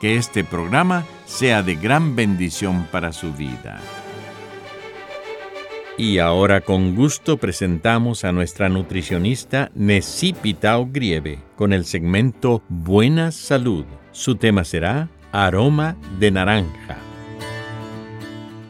que este programa sea de gran bendición para su vida. Y ahora con gusto presentamos a nuestra nutricionista Necipitao Grieve con el segmento Buena Salud. Su tema será Aroma de Naranja.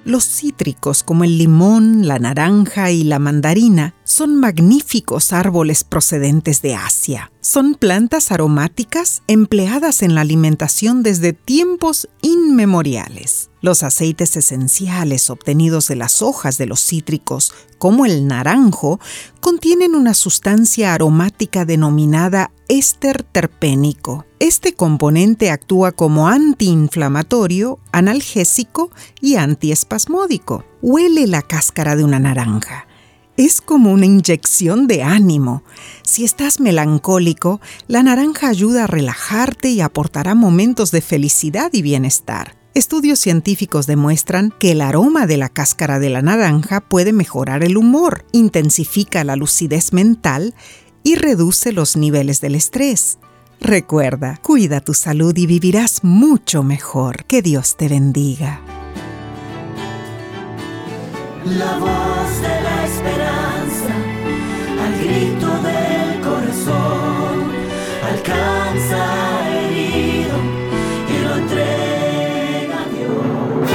Los cítricos como el limón, la naranja y la mandarina son magníficos árboles procedentes de Asia. Son plantas aromáticas empleadas en la alimentación desde tiempos inmemoriales. Los aceites esenciales obtenidos de las hojas de los cítricos, como el naranjo, contienen una sustancia aromática denominada éster terpénico. Este componente actúa como antiinflamatorio, analgésico y antiespasmódico. Huele la cáscara de una naranja. Es como una inyección de ánimo. Si estás melancólico, la naranja ayuda a relajarte y aportará momentos de felicidad y bienestar. Estudios científicos demuestran que el aroma de la cáscara de la naranja puede mejorar el humor, intensifica la lucidez mental y reduce los niveles del estrés. Recuerda, cuida tu salud y vivirás mucho mejor. Que Dios te bendiga. Esperanza, al grito del corazón, alcanza herido y lo entrega a Dios.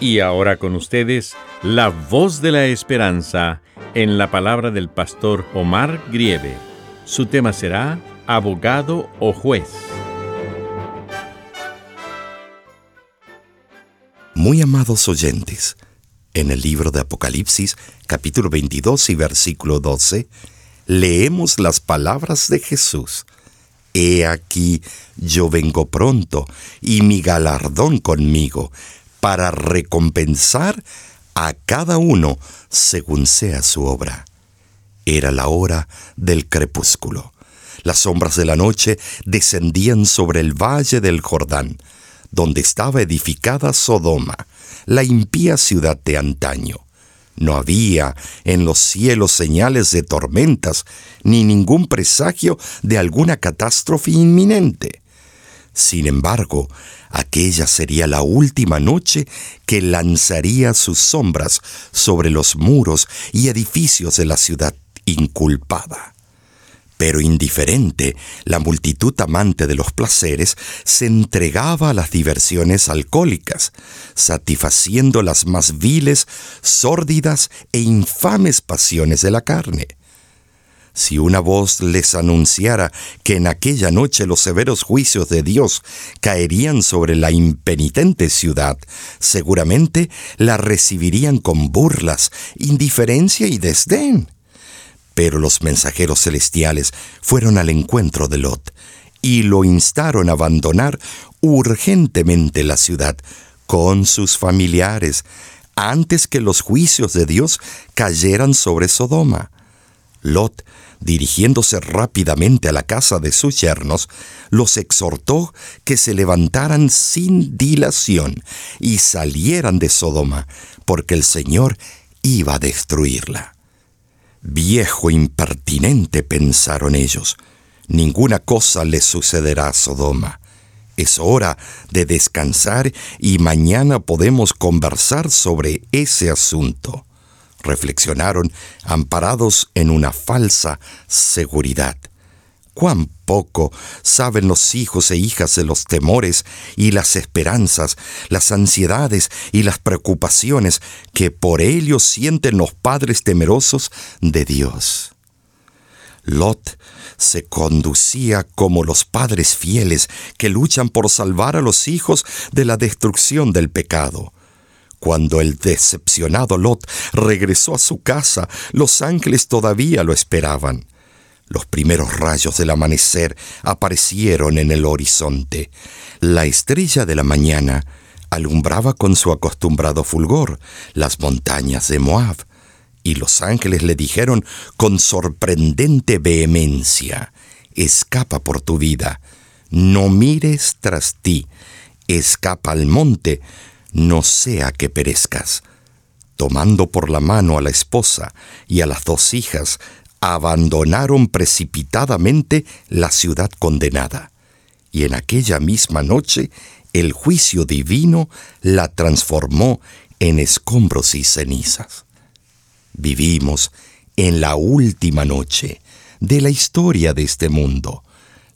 Y ahora con ustedes, la voz de la esperanza en la palabra del pastor Omar Grieve. Su tema será abogado o juez. Muy amados oyentes, en el libro de Apocalipsis, capítulo 22 y versículo 12, leemos las palabras de Jesús. He aquí, yo vengo pronto, y mi galardón conmigo, para recompensar a cada uno según sea su obra. Era la hora del crepúsculo. Las sombras de la noche descendían sobre el valle del Jordán, donde estaba edificada Sodoma, la impía ciudad de antaño. No había en los cielos señales de tormentas, ni ningún presagio de alguna catástrofe inminente. Sin embargo, aquella sería la última noche que lanzaría sus sombras sobre los muros y edificios de la ciudad inculpada. Pero indiferente, la multitud amante de los placeres se entregaba a las diversiones alcohólicas, satisfaciendo las más viles, sórdidas e infames pasiones de la carne si una voz les anunciara que en aquella noche los severos juicios de Dios caerían sobre la impenitente ciudad, seguramente la recibirían con burlas, indiferencia y desdén. Pero los mensajeros celestiales fueron al encuentro de Lot y lo instaron a abandonar urgentemente la ciudad con sus familiares antes que los juicios de Dios cayeran sobre Sodoma. Lot dirigiéndose rápidamente a la casa de sus yernos, los exhortó que se levantaran sin dilación y salieran de Sodoma, porque el Señor iba a destruirla. Viejo impertinente, pensaron ellos, ninguna cosa le sucederá a Sodoma. Es hora de descansar y mañana podemos conversar sobre ese asunto reflexionaron amparados en una falsa seguridad. Cuán poco saben los hijos e hijas de los temores y las esperanzas, las ansiedades y las preocupaciones que por ellos sienten los padres temerosos de Dios. Lot se conducía como los padres fieles que luchan por salvar a los hijos de la destrucción del pecado. Cuando el decepcionado Lot regresó a su casa, los ángeles todavía lo esperaban. Los primeros rayos del amanecer aparecieron en el horizonte. La estrella de la mañana alumbraba con su acostumbrado fulgor las montañas de Moab, y los ángeles le dijeron con sorprendente vehemencia, Escapa por tu vida, no mires tras ti, escapa al monte, no sea que perezcas. Tomando por la mano a la esposa y a las dos hijas, abandonaron precipitadamente la ciudad condenada. Y en aquella misma noche el juicio divino la transformó en escombros y cenizas. Vivimos en la última noche de la historia de este mundo.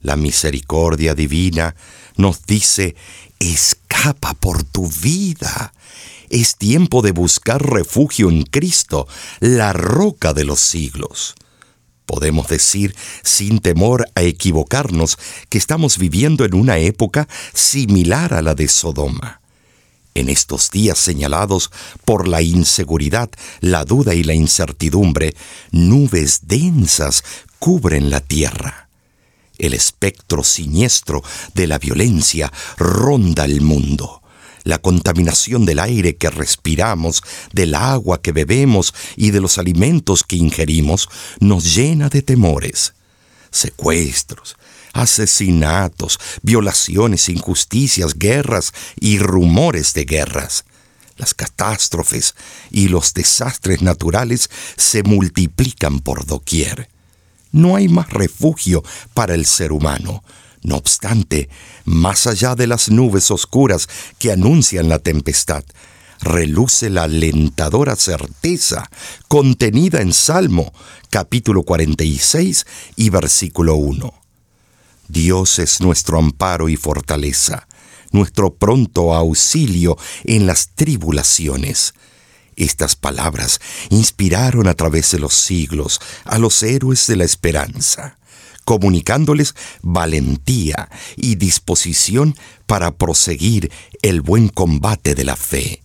La misericordia divina nos dice, escapa por tu vida. Es tiempo de buscar refugio en Cristo, la roca de los siglos. Podemos decir, sin temor a equivocarnos, que estamos viviendo en una época similar a la de Sodoma. En estos días señalados por la inseguridad, la duda y la incertidumbre, nubes densas cubren la tierra. El espectro siniestro de la violencia ronda el mundo. La contaminación del aire que respiramos, del agua que bebemos y de los alimentos que ingerimos nos llena de temores. Secuestros, asesinatos, violaciones, injusticias, guerras y rumores de guerras. Las catástrofes y los desastres naturales se multiplican por doquier no hay más refugio para el ser humano. No obstante, más allá de las nubes oscuras que anuncian la tempestad, reluce la alentadora certeza contenida en Salmo capítulo 46 y versículo 1. Dios es nuestro amparo y fortaleza, nuestro pronto auxilio en las tribulaciones. Estas palabras inspiraron a través de los siglos a los héroes de la esperanza, comunicándoles valentía y disposición para proseguir el buen combate de la fe,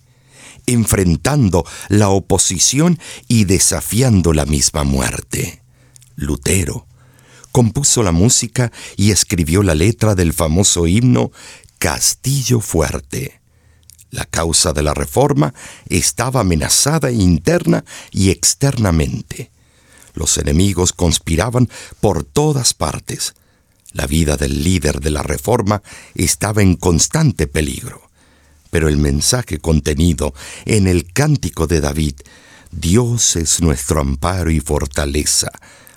enfrentando la oposición y desafiando la misma muerte. Lutero compuso la música y escribió la letra del famoso himno Castillo Fuerte la causa de la reforma estaba amenazada interna y externamente. Los enemigos conspiraban por todas partes. La vida del líder de la reforma estaba en constante peligro. Pero el mensaje contenido en el cántico de David, Dios es nuestro amparo y fortaleza,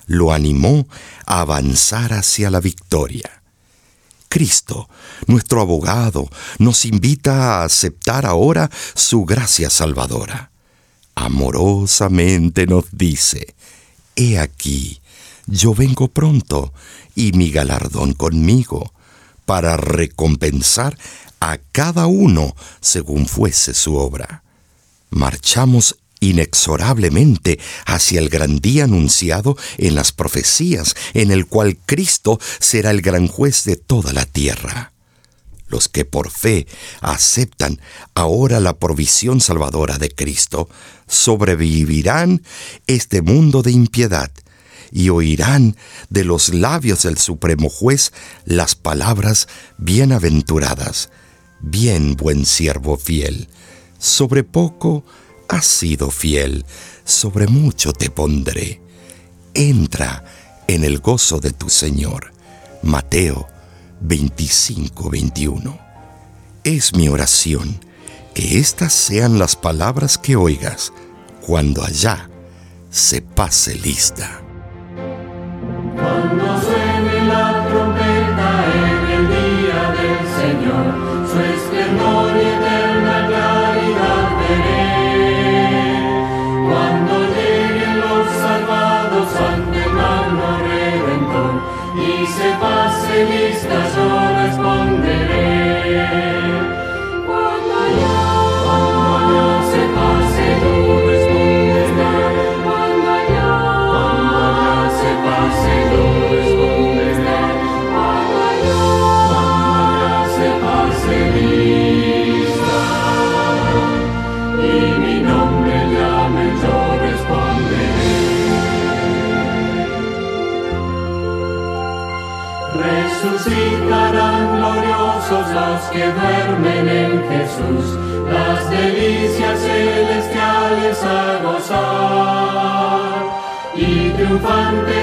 lo animó a avanzar hacia la victoria. Cristo, nuestro abogado, nos invita a aceptar ahora su gracia salvadora. Amorosamente nos dice, He aquí, yo vengo pronto y mi galardón conmigo, para recompensar a cada uno según fuese su obra. Marchamos inexorablemente hacia el gran día anunciado en las profecías, en el cual Cristo será el gran juez de toda la tierra. Los que por fe aceptan ahora la provisión salvadora de Cristo, sobrevivirán este mundo de impiedad y oirán de los labios del Supremo Juez las palabras bienaventuradas. Bien, buen siervo fiel, sobre poco has sido fiel, sobre mucho te pondré. Entra en el gozo de tu Señor. Mateo 25, 21. Es mi oración que estas sean las palabras que oigas cuando allá se pase lista. de vistas no responde. Y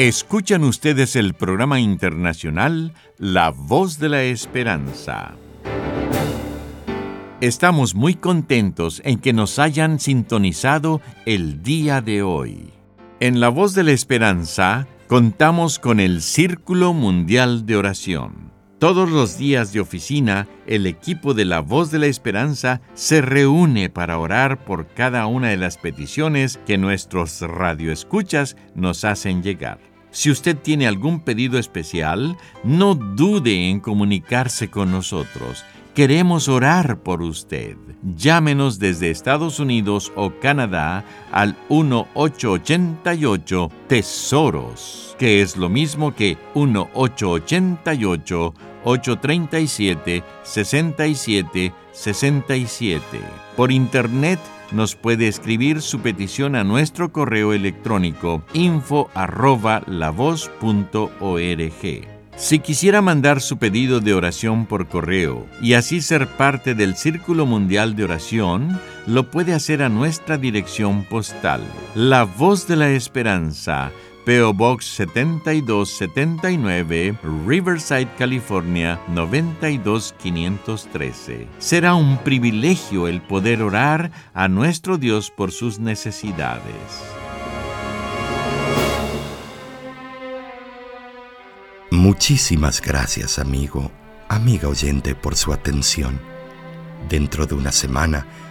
Escuchan ustedes el programa internacional La Voz de la Esperanza. Estamos muy contentos en que nos hayan sintonizado el día de hoy. En La Voz de la Esperanza contamos con el Círculo Mundial de Oración. Todos los días de oficina, el equipo de La Voz de la Esperanza se reúne para orar por cada una de las peticiones que nuestros radioescuchas nos hacen llegar. Si usted tiene algún pedido especial, no dude en comunicarse con nosotros. Queremos orar por usted. Llámenos desde Estados Unidos o Canadá al 1888 Tesoros, que es lo mismo que 1888 837 67 67. Por internet nos puede escribir su petición a nuestro correo electrónico info arroba lavoz.org. Si quisiera mandar su pedido de oración por correo y así ser parte del Círculo Mundial de Oración, lo puede hacer a nuestra dirección postal. La Voz de la Esperanza, PO Box 7279, Riverside, California 92513. Será un privilegio el poder orar a nuestro Dios por sus necesidades. Muchísimas gracias, amigo, amiga oyente, por su atención. Dentro de una semana,